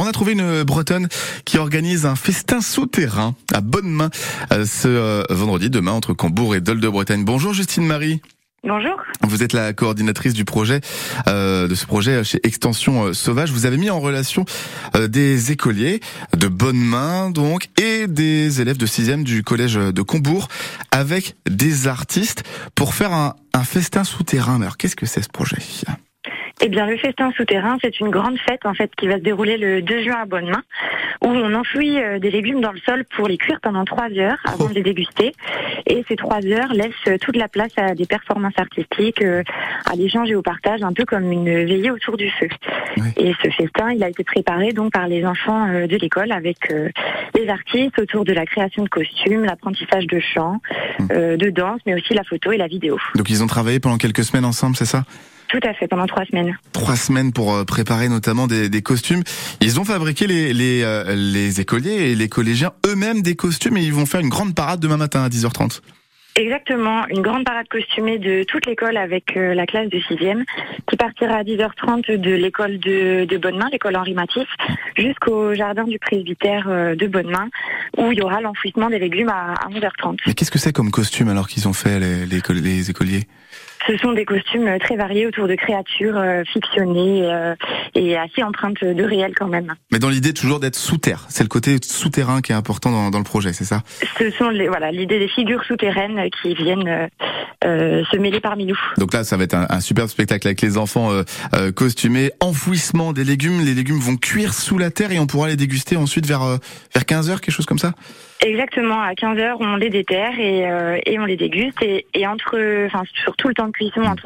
On a trouvé une bretonne qui organise un festin souterrain à bonne main euh, ce euh, vendredi demain entre Cambourg et Dole de Bretagne. Bonjour Justine Marie. Bonjour. Vous êtes la coordinatrice du projet, euh, de ce projet chez Extension Sauvage. Vous avez mis en relation des écoliers de bonne main, donc, et des élèves de 6e du collège de Combourg avec des artistes pour faire un, un festin souterrain. Alors, qu'est-ce que c'est ce projet? Eh bien, le festin souterrain, c'est une grande fête en fait qui va se dérouler le 2 juin à Bonne-Main, où on enfouit euh, des légumes dans le sol pour les cuire pendant trois heures avant de les déguster. Et ces trois heures laissent toute la place à des performances artistiques, euh, à l'échange et au partage, un peu comme une veillée autour du feu. Et ce festin, il a été préparé donc par les enfants euh, de l'école avec les artistes autour de la création de costumes, l'apprentissage de chant, hum. de danse, mais aussi la photo et la vidéo. Donc ils ont travaillé pendant quelques semaines ensemble, c'est ça? Tout à fait, pendant trois semaines. Trois semaines pour euh, préparer notamment des, des costumes. Ils ont fabriqué les, les, euh, les écoliers et les collégiens eux-mêmes des costumes et ils vont faire une grande parade demain matin à 10h30. Exactement, une grande parade costumée de toute l'école avec euh, la classe de 6e qui partira à 10h30 de l'école de, de Bonnemain, l'école Henri Matisse, jusqu'au jardin du presbytère de Bonnemain où il y aura l'enfouissement des légumes à, à 11h30. Mais qu'est-ce que c'est comme costume alors qu'ils ont fait les, les, les écoliers? Ce sont des costumes euh, très variés autour de créatures euh, fictionnées euh, et assez empreintes de réel quand même. Mais dans l'idée toujours d'être sous terre, c'est le côté souterrain qui est important dans, dans le projet, c'est ça? Ce sont les voilà l'idée des figures souterraines qui viennent euh, se mêler parmi nous. Donc là, ça va être un, un superbe spectacle avec les enfants euh, euh, costumés, enfouissement des légumes. Les légumes vont cuire sous la terre et on pourra les déguster ensuite vers vers 15 heures, quelque chose comme ça? Exactement, à 15 heures, on les déterre et, et on les déguste et, et entre, enfin sur tout le temps de cuisson, entre